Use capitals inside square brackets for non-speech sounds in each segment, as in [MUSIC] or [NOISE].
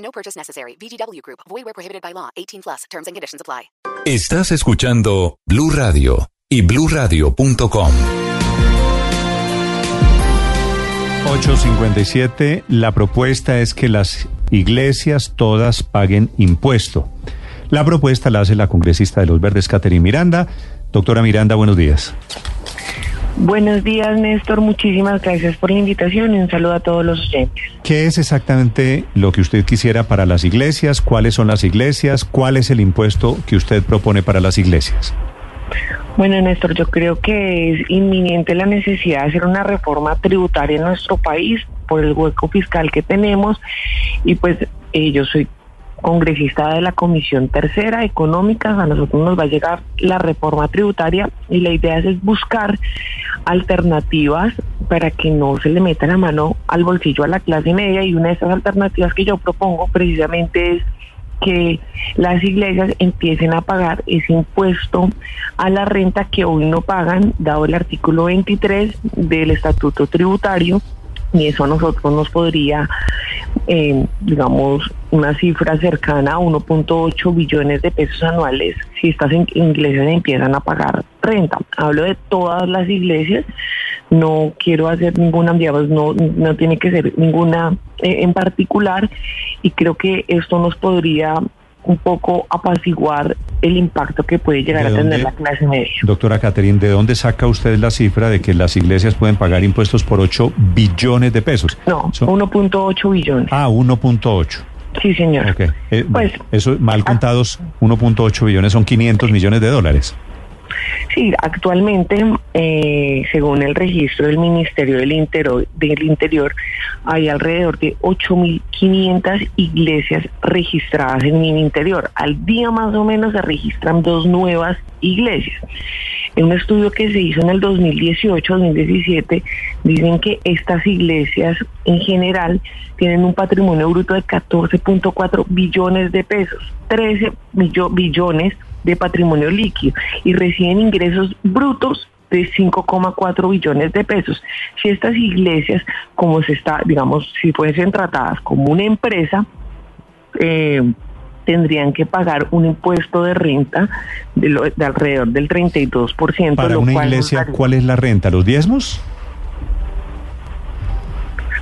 No purchase necessary. VGW Group. Void where prohibited by law. 18 plus. Terms and conditions apply. Estás escuchando Blue Radio y BlueRadio.com. 857. La propuesta es que las iglesias todas paguen impuesto. La propuesta la hace la congresista de los Verdes, Catherine Miranda. Doctora Miranda, buenos días. Buenos días, Néstor. Muchísimas gracias por la invitación y un saludo a todos los oyentes. ¿Qué es exactamente lo que usted quisiera para las iglesias? ¿Cuáles son las iglesias? ¿Cuál es el impuesto que usted propone para las iglesias? Bueno, Néstor, yo creo que es inminente la necesidad de hacer una reforma tributaria en nuestro país por el hueco fiscal que tenemos y pues eh, yo soy congresista de la Comisión Tercera Económica, a nosotros nos va a llegar la reforma tributaria y la idea es buscar alternativas para que no se le meta la mano al bolsillo a la clase media y una de esas alternativas que yo propongo precisamente es que las iglesias empiecen a pagar ese impuesto a la renta que hoy no pagan, dado el artículo 23 del Estatuto Tributario, y eso a nosotros nos podría, eh, digamos, una cifra cercana a 1.8 billones de pesos anuales si estas iglesias empiezan a pagar renta. Hablo de todas las iglesias, no quiero hacer ninguna, digamos, no, no tiene que ser ninguna eh, en particular y creo que esto nos podría un poco apaciguar el impacto que puede llegar a tener la clase media. Doctora Caterine, ¿de dónde saca usted la cifra de que las iglesias pueden pagar impuestos por 8 billones de pesos? No, 1.8 billones. Ah, 1.8. Sí, señor. Okay. Eh, pues, eso, mal contados, 1.8 billones son 500 millones de dólares. Sí, actualmente, eh, según el registro del Ministerio del Interior, del Interior hay alrededor de 8.500 iglesias registradas en el interior. Al día más o menos se registran dos nuevas iglesias. En un estudio que se hizo en el 2018-2017, dicen que estas iglesias en general tienen un patrimonio bruto de 14.4 billones de pesos, 13 billones de patrimonio líquido y reciben ingresos brutos de 5,4 billones de pesos. Si estas iglesias, como se está, digamos, si fuesen tratadas como una empresa, eh, tendrían que pagar un impuesto de renta de, de alrededor del 32%. Para una iglesia, ¿cuál es la renta? ¿Los diezmos?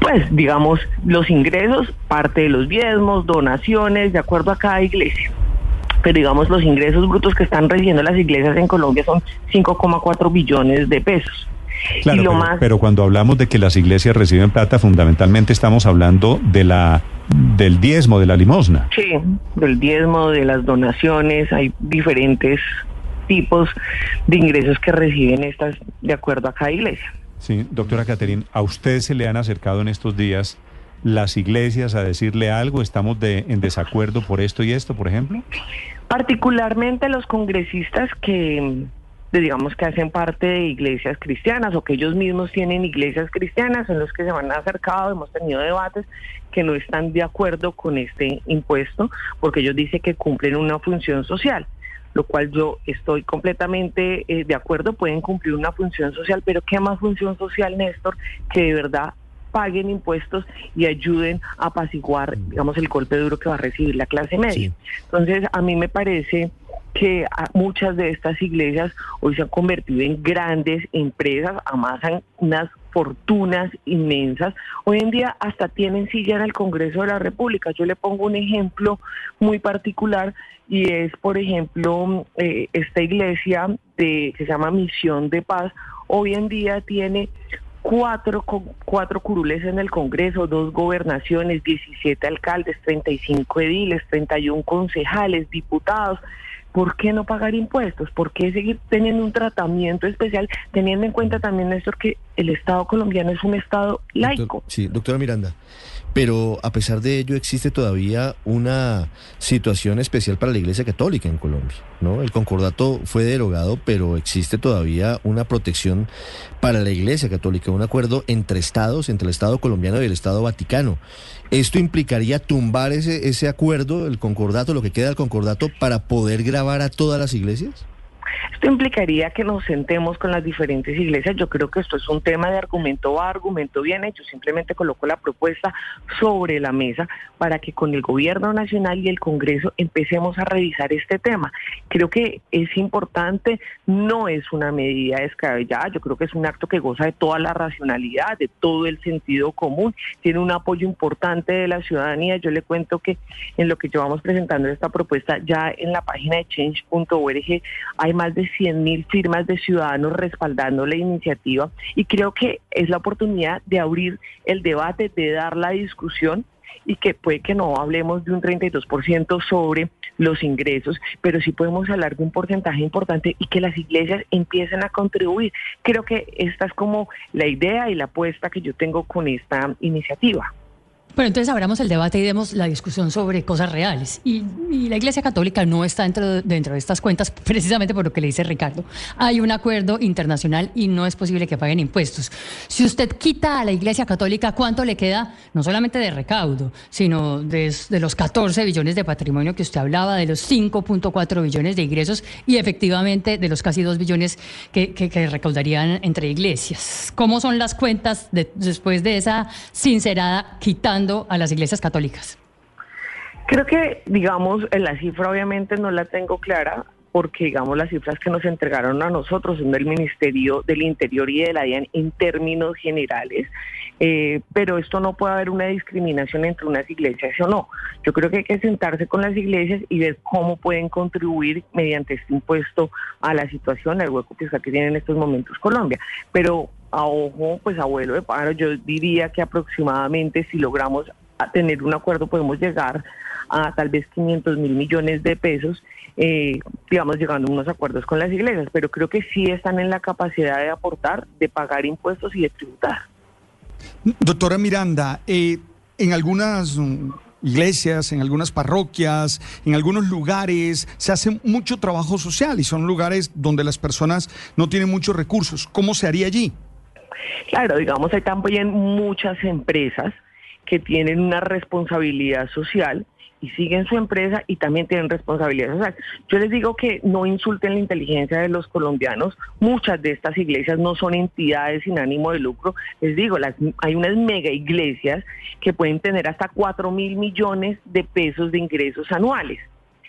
Pues, digamos, los ingresos, parte de los diezmos, donaciones, de acuerdo a cada iglesia pero digamos los ingresos brutos que están recibiendo las iglesias en Colombia son 5,4 billones de pesos. Claro, pero, pero, cuando hablamos de que las iglesias reciben plata, fundamentalmente estamos hablando de la del diezmo, de la limosna. Sí, del diezmo, de las donaciones, hay diferentes tipos de ingresos que reciben estas de acuerdo a cada iglesia. Sí, doctora Caterín, ¿a usted se le han acercado en estos días las iglesias a decirle algo? ¿Estamos de, en desacuerdo por esto y esto, por ejemplo? Particularmente los congresistas que digamos que hacen parte de iglesias cristianas o que ellos mismos tienen iglesias cristianas en los que se van acercado, hemos tenido debates que no están de acuerdo con este impuesto porque ellos dicen que cumplen una función social lo cual yo estoy completamente eh, de acuerdo, pueden cumplir una función social, pero ¿qué más función social, Néstor, que de verdad paguen impuestos y ayuden a apaciguar, digamos, el golpe duro que va a recibir la clase media. Entonces, a mí me parece que muchas de estas iglesias hoy se han convertido en grandes empresas, amasan unas fortunas inmensas. Hoy en día hasta tienen silla en el Congreso de la República. Yo le pongo un ejemplo muy particular y es, por ejemplo, eh, esta iglesia de, que se llama Misión de Paz. Hoy en día tiene cuatro, cuatro curules en el Congreso, dos gobernaciones, 17 alcaldes, 35 ediles, 31 concejales, diputados. ¿Por qué no pagar impuestos? ¿Por qué seguir teniendo un tratamiento especial, teniendo en cuenta también, Néstor, que el Estado colombiano es un Estado laico? Doctor- sí, doctora Miranda. Pero a pesar de ello existe todavía una situación especial para la Iglesia Católica en Colombia, ¿no? El concordato fue derogado, pero existe todavía una protección para la Iglesia Católica, un acuerdo entre estados, entre el Estado colombiano y el Estado Vaticano. ¿Esto implicaría tumbar ese, ese acuerdo, el concordato, lo que queda del concordato, para poder grabar a todas las iglesias? Implicaría que nos sentemos con las diferentes iglesias. Yo creo que esto es un tema de argumento a argumento bien hecho. Simplemente coloco la propuesta sobre la mesa para que con el gobierno nacional y el Congreso empecemos a revisar este tema. Creo que es importante, no es una medida descabellada, yo creo que es un acto que goza de toda la racionalidad, de todo el sentido común, tiene un apoyo importante de la ciudadanía. Yo le cuento que en lo que llevamos presentando esta propuesta, ya en la página de change.org hay más de 100 mil firmas de ciudadanos respaldando la iniciativa y creo que es la oportunidad de abrir el debate, de dar la discusión y que puede que no hablemos de un 32% sobre los ingresos, pero sí podemos hablar de un porcentaje importante y que las iglesias empiecen a contribuir. Creo que esta es como la idea y la apuesta que yo tengo con esta iniciativa. Bueno, entonces abramos el debate y demos la discusión sobre cosas reales. Y, la Iglesia Católica no está dentro, dentro de estas cuentas [LAUGHS] precisamente por lo que le dice Ricardo. Hay un acuerdo internacional y no es posible que paguen impuestos. Si usted quita a la Iglesia Católica, ¿cuánto le queda? No solamente de recaudo, sino de, de los 14 billones de patrimonio que usted hablaba, de los 5.4 billones de ingresos y efectivamente de los casi 2 billones que, recaudarían entre iglesias. ¿Cómo son las cuentas de- después de esa sincerada quitando a las iglesias católicas? Creo que, digamos, la cifra obviamente no la tengo clara, porque, digamos, las cifras que nos entregaron a nosotros son del Ministerio del Interior y de la DIAN en términos generales, eh, pero esto no puede haber una discriminación entre unas iglesias o no. Yo creo que hay que sentarse con las iglesias y ver cómo pueden contribuir mediante este impuesto a la situación, al hueco fiscal que tiene en estos momentos Colombia. Pero a ojo, pues abuelo de pájaro, yo diría que aproximadamente si logramos tener un acuerdo podemos llegar a tal vez 500 mil millones de pesos, eh, digamos, llegando a unos acuerdos con las iglesias, pero creo que sí están en la capacidad de aportar, de pagar impuestos y de tributar. Doctora Miranda, eh, en algunas mm, iglesias, en algunas parroquias, en algunos lugares se hace mucho trabajo social y son lugares donde las personas no tienen muchos recursos. ¿Cómo se haría allí? Claro, digamos, hay también muchas empresas que tienen una responsabilidad social y siguen su empresa y también tienen responsabilidad social. Yo les digo que no insulten la inteligencia de los colombianos. Muchas de estas iglesias no son entidades sin ánimo de lucro. Les digo, las, hay unas mega iglesias que pueden tener hasta 4 mil millones de pesos de ingresos anuales.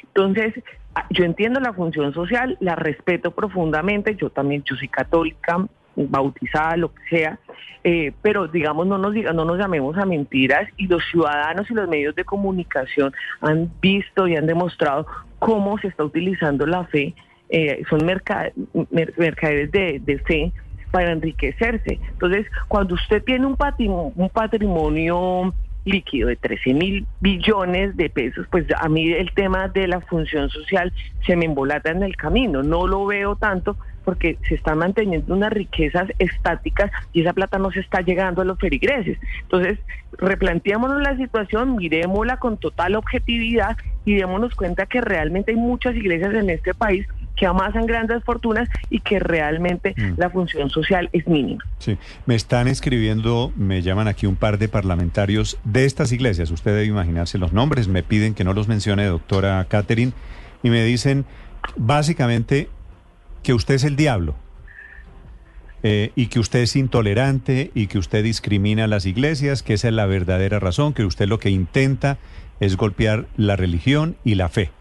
Entonces, ah, yo entiendo la función social, la respeto profundamente. Yo también, yo soy católica, bautizada, lo que sea, eh, pero digamos no nos diga, no nos llamemos a mentiras y los ciudadanos y los medios de comunicación han visto y han demostrado cómo se está utilizando la fe, eh, son merca- mer- mercaderes de, fe para enriquecerse. Entonces, cuando usted tiene un, patimo- un patrimonio líquido de 13 mil billones de pesos, pues a mí el tema de la función social se me embolata en el camino. No lo veo tanto porque se están manteniendo unas riquezas estáticas y esa plata no se está llegando a los feligreses. Entonces, replanteémonos la situación, miremosla con total objetividad y démonos cuenta que realmente hay muchas iglesias en este país que amasan grandes fortunas y que realmente Mm. la función social es mínima. Sí, me están escribiendo, me llaman aquí un par de parlamentarios de estas iglesias. Usted debe imaginarse los nombres, me piden que no los mencione, doctora Catherine, y me dicen básicamente que usted es el diablo eh, y que usted es intolerante y que usted discrimina a las iglesias, que esa es la verdadera razón, que usted lo que intenta es golpear la religión y la fe.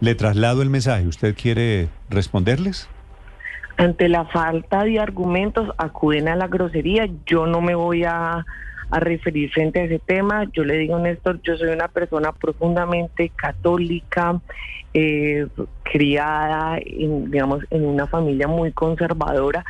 Le traslado el mensaje. ¿Usted quiere responderles? Ante la falta de argumentos acuden a la grosería. Yo no me voy a, a referir frente a ese tema. Yo le digo, Néstor, yo soy una persona profundamente católica, eh, criada, en, digamos, en una familia muy conservadora,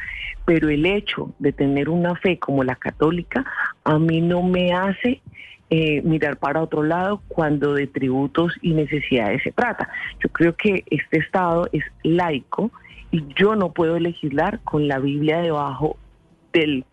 pero el hecho de tener una fe como la católica a mí no me hace eh, mirar para otro lado cuando de tributos y necesidades se trata. Yo creo que este Estado es laico y yo no puedo legislar con la Biblia debajo del,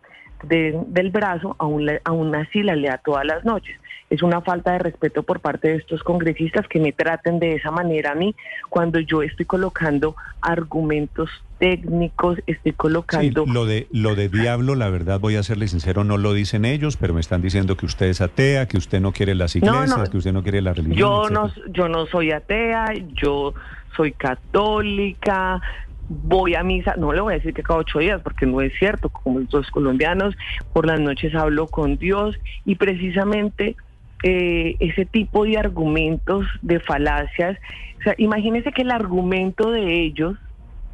de- del brazo, aún, aún así la lea todas las noches. Es una falta de respeto por parte de estos congresistas que me traten de esa manera a mí cuando yo estoy colocando argumentos técnicos, estoy Sí, colocando... lo de lo de diablo, la verdad, voy a serle sincero, no lo dicen ellos, pero me están diciendo que usted es atea, que usted no quiere las No, no. iglesias, que usted no quiere la religión. Yo etcétera. no, yo no soy atea, yo soy católica, voy a misa, no le voy a decir que cada ocho días, porque no es cierto, como los colombianos, por las noches hablo con Dios y precisamente eh, ese tipo de argumentos, de falacias, o sea, imagínense que el argumento de ellos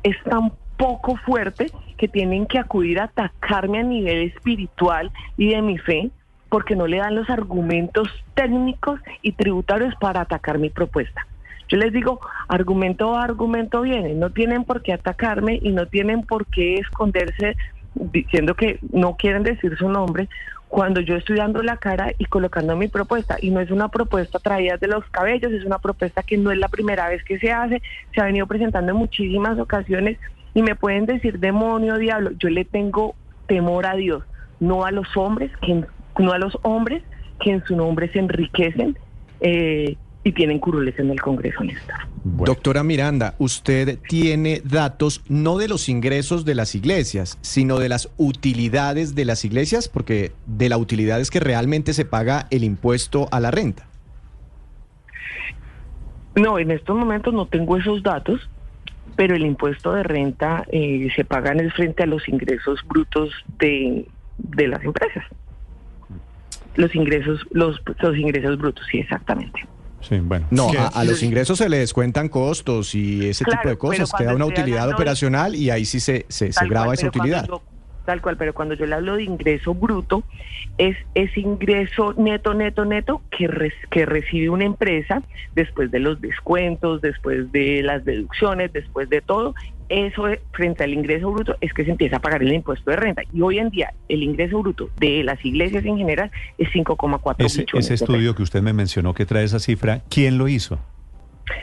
es tan poco fuerte que tienen que acudir a atacarme a nivel espiritual y de mi fe porque no le dan los argumentos técnicos y tributarios para atacar mi propuesta. Yo les digo, argumento va, argumento viene. No tienen por qué atacarme y no tienen por qué esconderse diciendo que no quieren decir su nombre cuando yo estoy dando la cara y colocando mi propuesta. Y no es una propuesta traída de los cabellos, es una propuesta que no es la primera vez que se hace, se ha venido presentando en muchísimas ocasiones y me pueden decir demonio, diablo. Yo le tengo temor a Dios, no a los hombres, que, no a los hombres que en su nombre se enriquecen eh, y tienen curules en el Congreso, Néstor. Bueno. Doctora Miranda, usted tiene datos no de los ingresos de las iglesias, sino de las utilidades de las iglesias, porque de la utilidad es que realmente se paga el impuesto a la renta. No, en estos momentos no tengo esos datos, pero el impuesto de renta eh, se paga en el frente a los ingresos brutos de, de las empresas. Los ingresos, los, los ingresos brutos, sí, exactamente. Sí, bueno. No, a, a los ingresos se le descuentan costos y ese Claro, tipo de cosas, queda una utilidad hablando operacional y ahí sí se, se, graba cual, esa utilidad. yo- tal cual, pero cuando yo le hablo de ingreso bruto, es ese ingreso neto, neto, neto que, re- que recibe una empresa después de los descuentos, después de las deducciones, después de todo. Eso es- frente al ingreso bruto es que se empieza a pagar el impuesto de renta. Y hoy en día el ingreso bruto de las iglesias en general es 5,4 Ese, billones ese estudio que usted me mencionó que trae esa cifra, ¿quién lo hizo?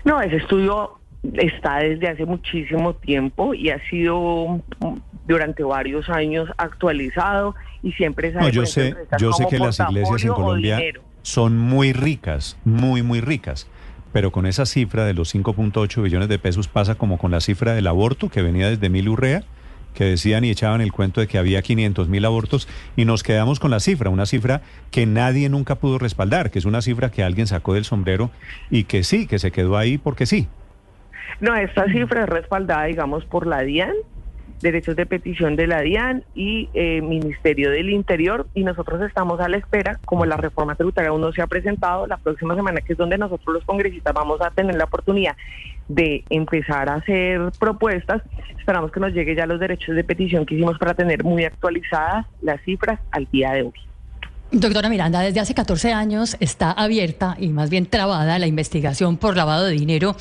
No, ese estudio está desde hace muchísimo tiempo y ha sido mm, durante varios años actualizado y siempre No, yo sé, yo sé que las iglesias en Colombia son muy ricas, muy, muy ricas. Pero con esa cifra de los 5.8 billones de pesos pasa como con la cifra del aborto que venía desde Mil Urrea, que decían y echaban el cuento de que había 500 mil abortos y nos quedamos con la cifra, una cifra que nadie nunca pudo respaldar, que es una cifra que alguien sacó del sombrero y que sí, que se quedó ahí porque sí. No, esta cifra es respaldada, digamos, por la DIAN, derechos de petición de la DIAN y eh, Ministerio del Interior, y nosotros estamos a la espera, como la reforma tributaria aún no se ha presentado, la próxima semana, que es donde nosotros los congresistas vamos a tener la oportunidad de empezar a hacer propuestas. Esperamos que nos llegue ya los derechos de petición que hicimos para tener muy actualizadas las cifras al día de hoy. Doctora Miranda, desde hace 14 años está abierta y más bien trabada la investigación por lavado de dinero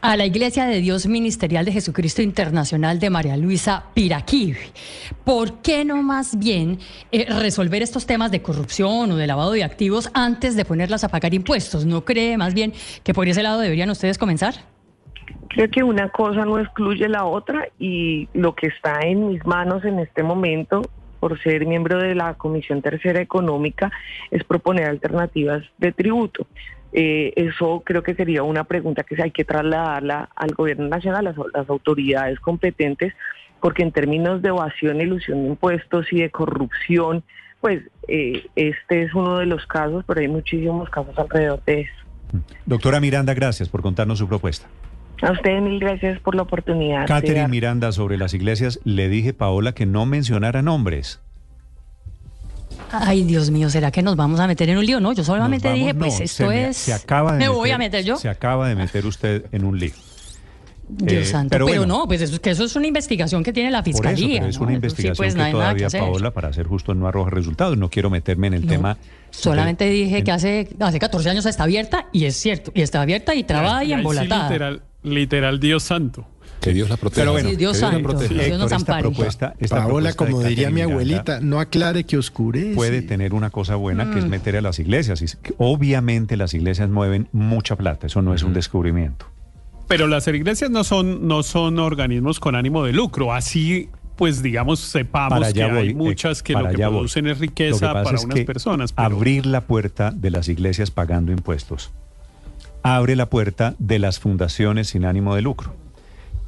a la Iglesia de Dios Ministerial de Jesucristo Internacional de María Luisa Piraquí. ¿Por qué no más bien eh, resolver estos temas de corrupción o de lavado de activos antes de ponerlas a pagar impuestos? ¿No cree más bien que por ese lado deberían ustedes comenzar? Creo que una cosa no excluye la otra y lo que está en mis manos en este momento, por ser miembro de la Comisión Tercera Económica, es proponer alternativas de tributo. Eh, eso creo que sería una pregunta que hay que trasladarla al Gobierno Nacional, a las, autoridades competentes, porque en términos de evasión, ilusión de impuestos y de corrupción, pues eh, este es uno de los casos, pero hay muchísimos casos alrededor de eso. Doctora Miranda, gracias por contarnos su propuesta. A ustedes mil gracias por la oportunidad. Catherine Miranda, sobre las iglesias, le dije, Paola, que no mencionara nombres. Ay, Dios mío, ¿será que nos vamos a meter en un lío? No, yo solamente vamos- dije, pues no, esto se me- es... Se acaba de ¿Me meter, voy a meter yo? Se acaba de meter usted en un lío. Dios Eh, santo, pero pero, bueno. no, pues eso, es que eso es una investigación que tiene la Por eso, fiscalía. pero es ¿no? una Eso sí, investigación pues, no que todavía, hacer. Paola, para ser justo, no arroja resultados. No quiero meterme en el No, tema. Solamente de- dije en- que hace, hace 14 años está abierta y es cierto, y está abierta y trabaja y ahí sí embolatada. literal, Literal Dios santo. Que Dios la proteja. Pero bueno, Sí, Dios que la santo, proteja. Dios nos Héctor, esta propuesta, esta Paola, propuesta como diría mi abuelita, no aclare que oscurece. puede tener una cosa buena Mm. que es meter a las iglesias. Obviamente las iglesias mueven mucha plata, eso no es un descubrimiento. Pero las iglesias no son, no son organismos con ánimo de lucro. Así, pues, digamos, sepamos que voy, hay muchas que eh, lo que allá voy. producen es riqueza para es unas que personas. pero- Abrir la puerta de las iglesias pagando impuestos. Abre la puerta de las fundaciones sin ánimo de lucro.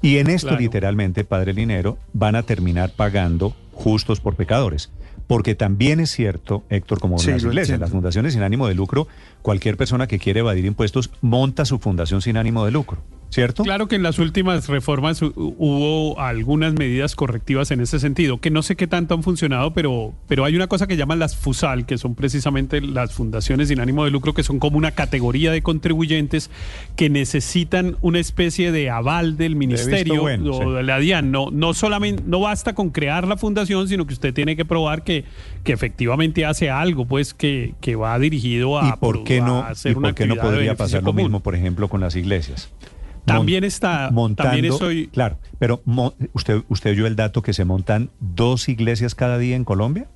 Y en esto, Claro. literalmente, Padre Linero, van a terminar pagando justos por pecadores. Porque también es cierto, Héctor, como Sí, las iglesias, las fundaciones sin ánimo de lucro, cualquier persona que quiere evadir impuestos monta su fundación sin ánimo de lucro, ¿cierto? Claro que en las últimas reformas hu- hubo algunas medidas correctivas en ese sentido, que no sé qué tanto han funcionado, pero, pero hay una cosa que llaman las FUSAL, que son precisamente las fundaciones sin ánimo de lucro, que son como una categoría de contribuyentes que necesitan una especie de aval del ministerio bueno, o sí. de la DIAN. No, no solamente, no basta con crear la fundación, sino que usted tiene que probar que, que efectivamente hace algo, pues que, que va dirigido a, ¿Y por qué no, hacer y una por qué no podría pasar lo mismo, por ejemplo, con las iglesias? También está- montando, también estoy- Claro, pero mo- usted, usted oyó el dato que se montan dos iglesias cada día en Colombia.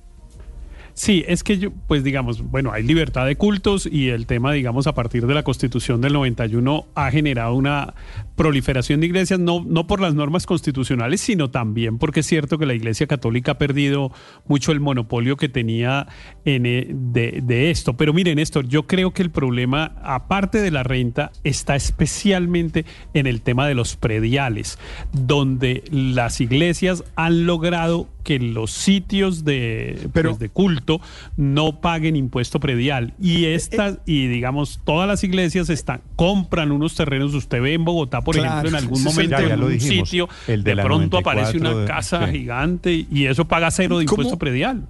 Sí, es que yo, pues digamos, bueno, hay libertad de cultos y el tema, digamos, a partir de la Constitución del 91 ha generado una proliferación de iglesias, no, no por las normas constitucionales, sino también porque es cierto que la Iglesia Católica ha perdido mucho el monopolio que tenía en, eh, de, de esto. Pero miren, Néstor, yo creo que el problema, aparte de la renta, está especialmente en el tema de los prediales, donde las iglesias han logrado que los sitios de, pues, de culto no paguen impuesto predial. Y estas, y digamos, todas las iglesias están, compran unos terrenos. Usted ve en Bogotá, por Claro, ejemplo, en algún momento, en Ya un dijimos, sitio, el de pronto 94 aparece una de- casa sí. gigante y eso paga cero de ¿Cómo? impuesto predial.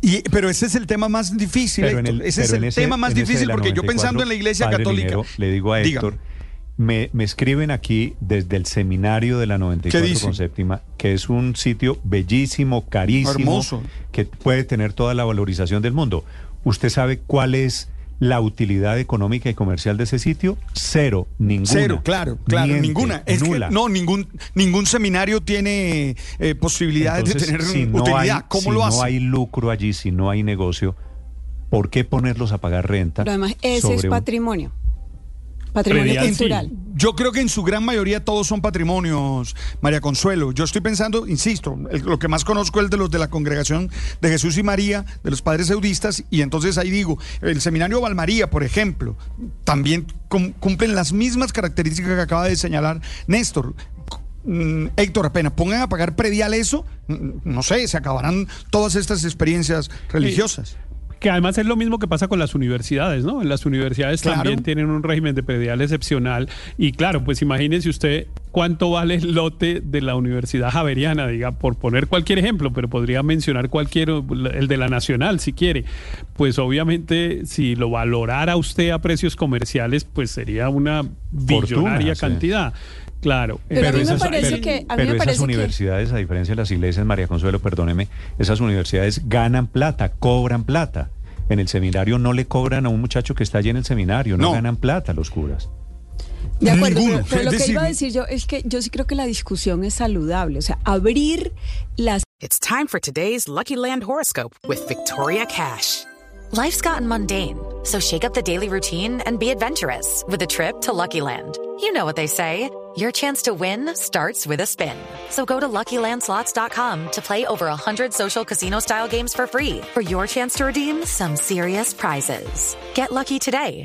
Y, pero ese es el tema más difícil, Pero en Héctor. el- ese es pero el ese- tema más difícil porque yo 94, pensando en la iglesia católica. Linero, le digo a Dígame. Héctor, me, me escriben aquí desde el seminario de la 94 dice? con séptima, que es un sitio bellísimo, carísimo, Hermoso. que puede tener toda la valorización del mundo. ¿Usted sabe cuál es la utilidad económica y comercial de ese sitio? Cero, ninguna. Cero, claro, claro, Niente, ninguna. Es que nula. no, ningún, ningún seminario tiene eh, posibilidades de tener si no utilidad. hay- ¿Cómo si lo hace? no hay lucro allí, si no hay negocio, ¿por qué ponerlos a pagar renta? Pero además, ese es un- patrimonio. Sí. cultural. Yo creo que en su gran mayoría todos son patrimonios, María Consuelo. Yo estoy pensando, insisto, el- lo que más conozco es el de los de la congregación de Jesús y María, de los padres eudistas, y entonces ahí digo, el seminario Valmaría, por ejemplo, también cum- cumplen las mismas características que acaba de señalar Néstor. Mm, Héctor, apenas pongan a pagar predial eso, mm, no sé, se acabarán todas estas experiencias religiosas. Que además es lo mismo que pasa con las universidades, ¿no? Las universidades Claro. también tienen un régimen de predial excepcional. Y claro, pues imagínese usted cuánto vale el lote de la Universidad Javeriana, diga, por poner cualquier ejemplo, pero podría mencionar cualquier, el de la Nacional, si quiere. Pues obviamente, si lo valorara usted a precios comerciales, pues sería una billonaria sí. cantidad. Claro. Pero a mí me esas- parece pero- que- a mí pero me esas parece que- universidades, a diferencia de las iglesias, María Consuelo, perdóneme, esas universidades ganan plata, cobran plata. En el seminario no le cobran a un muchacho que está allí en el seminario, no, No. ganan plata los curas. De acuerdo, Ninguno. pero, lo que decir- iba a decir yo es que yo sí creo que la discusión es saludable. O sea, abrir las It's time for today's Lucky Land horoscope with Victoria Cash. Life's gotten mundane, so shake up the daily routine and be adventurous with a trip to Lucky Land. You know what they say. Your chance to win starts with a spin. So go to LuckyLandSlots.com to play over 100 social casino-style games for free for your chance to redeem some serious prizes. Get lucky today